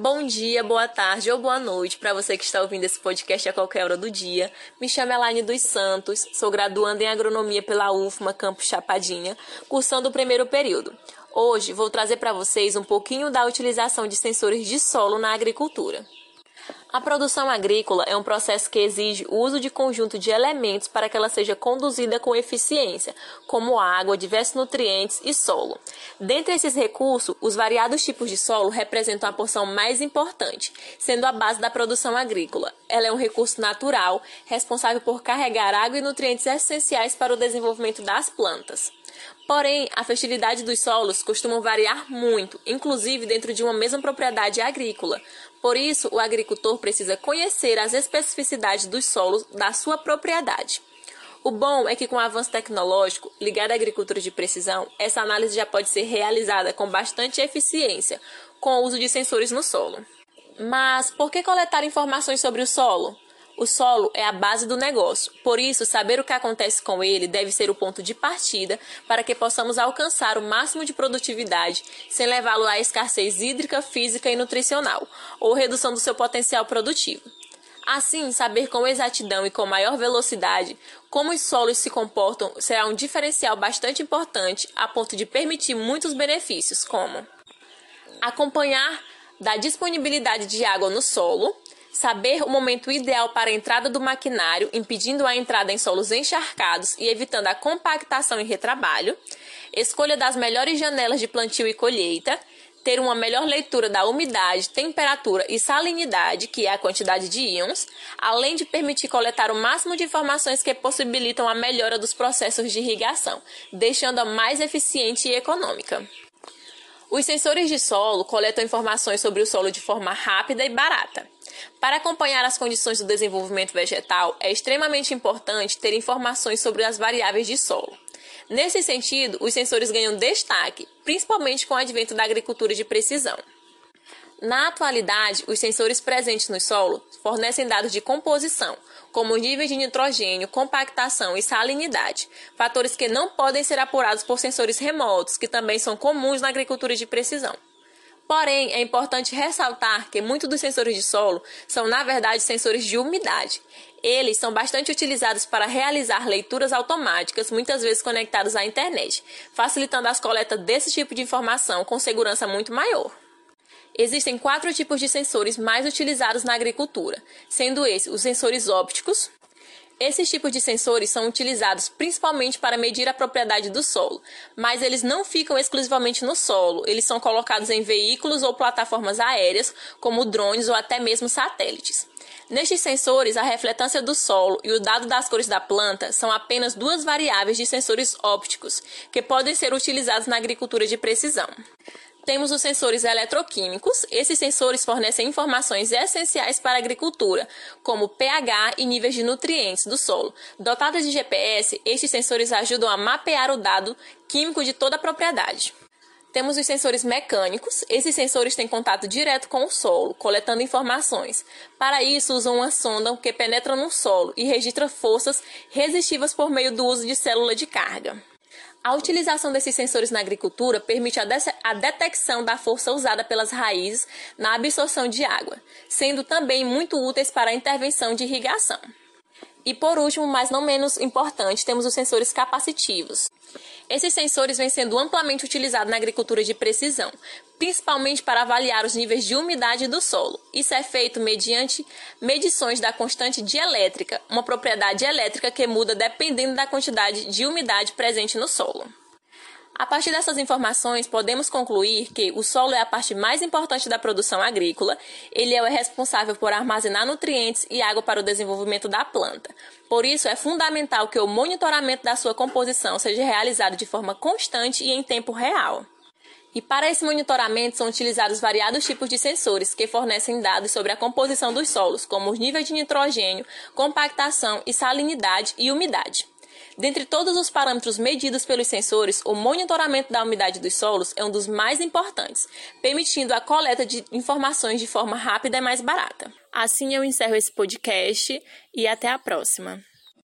Bom dia, boa tarde ou boa noite para você que está ouvindo esse podcast a qualquer hora do dia. Me chamo Elaine dos Santos, sou graduanda em agronomia pela UFMA Campus Chapadinha, cursando o primeiro período. Hoje vou trazer para vocês um pouquinho da utilização de sensores de solo na agricultura. A produção agrícola é um processo que exige o uso de conjunto de elementos para que ela seja conduzida com eficiência, como água, diversos nutrientes e solo. Dentre esses recursos, os variados tipos de solo representam a porção mais importante, sendo a base da produção agrícola. Ela é um recurso natural, responsável por carregar água e nutrientes essenciais para o desenvolvimento das plantas. Porém, a fertilidade dos solos costuma variar muito, inclusive dentro de uma mesma propriedade agrícola. Por isso, o agricultor precisa conhecer as especificidades dos solos da sua propriedade. O bom é que com o avanço tecnológico ligado à agricultura de precisão, essa análise já pode ser realizada com bastante eficiência, com o uso de sensores no solo. Mas por que coletar informações sobre o solo? O solo é a base do negócio, por isso, saber o que acontece com ele deve ser o ponto de partida para que possamos alcançar o máximo de produtividade sem levá-lo à escassez hídrica, física e nutricional, ou redução do seu potencial produtivo. Assim, saber com exatidão e com maior velocidade como os solos se comportam será um diferencial bastante importante a ponto de permitir muitos benefícios, como acompanhar da disponibilidade de água no solo, saber o momento ideal para a entrada do maquinário, impedindo a entrada em solos encharcados e evitando a compactação e retrabalho, escolha das melhores janelas de plantio e colheita, ter uma melhor leitura da umidade, temperatura e salinidade, que é a quantidade de íons, além de permitir coletar o máximo de informações que possibilitam a melhora dos processos de irrigação, deixando-a mais eficiente e econômica. Os sensores de solo coletam informações sobre o solo de forma rápida e barata. Para acompanhar as condições do desenvolvimento vegetal, é extremamente importante ter informações sobre as variáveis de solo. Nesse sentido, os sensores ganham destaque, principalmente com o advento da agricultura de precisão. Na atualidade, os sensores presentes no solo fornecem dados de composição, como níveis de nitrogênio, compactação e salinidade, fatores que não podem ser apurados por sensores remotos, que também são comuns na agricultura de precisão. Porém, é importante ressaltar que muitos dos sensores de solo são, na verdade, sensores de umidade. Eles são bastante utilizados para realizar leituras automáticas, muitas vezes conectados à internet, facilitando as coletas desse tipo de informação com segurança muito maior. Existem quatro tipos de sensores mais utilizados na agricultura, sendo esses os sensores ópticos. Esses tipos de sensores são utilizados principalmente para medir a propriedade do solo, mas eles não ficam exclusivamente no solo, eles são colocados em veículos ou plataformas aéreas, como drones ou até mesmo satélites. Nestes sensores, a refletância do solo e o dado das cores da planta são apenas duas variáveis de sensores ópticos que podem ser utilizados na agricultura de precisão. Temos os sensores eletroquímicos. Esses sensores fornecem informações essenciais para a agricultura, como pH e níveis de nutrientes do solo. Dotados de GPS, estes sensores ajudam a mapear o dado químico de toda a propriedade. Temos os sensores mecânicos. Esses sensores têm contato direto com o solo, coletando informações. Para isso, usam uma sonda que penetra no solo e registra forças resistivas por meio do uso de célula de carga. A utilização desses sensores na agricultura permite a, a detecção da força usada pelas raízes na absorção de água, sendo também muito úteis para a intervenção de irrigação. E por último, mas não menos importante, temos os sensores capacitivos. Esses sensores vêm sendo amplamente utilizados na agricultura de precisão, principalmente para avaliar os níveis de umidade do solo. Isso é feito mediante medições da constante dielétrica, uma propriedade elétrica que muda dependendo da quantidade de umidade presente no solo. A partir dessas informações, podemos concluir que o solo é a parte mais importante da produção agrícola, ele é o responsável por armazenar nutrientes e água para o desenvolvimento da planta. Por isso, é fundamental que o monitoramento da sua composição seja realizado de forma constante e em tempo real. E para esse monitoramento são utilizados variados tipos de sensores que fornecem dados sobre a composição dos solos, como os níveis de nitrogênio, compactação e salinidade e umidade. Dentre todos os parâmetros medidos pelos sensores, o monitoramento da umidade dos solos é um dos mais importantes, permitindo a coleta de informações de forma rápida e mais barata. Assim eu encerro esse podcast e até a próxima.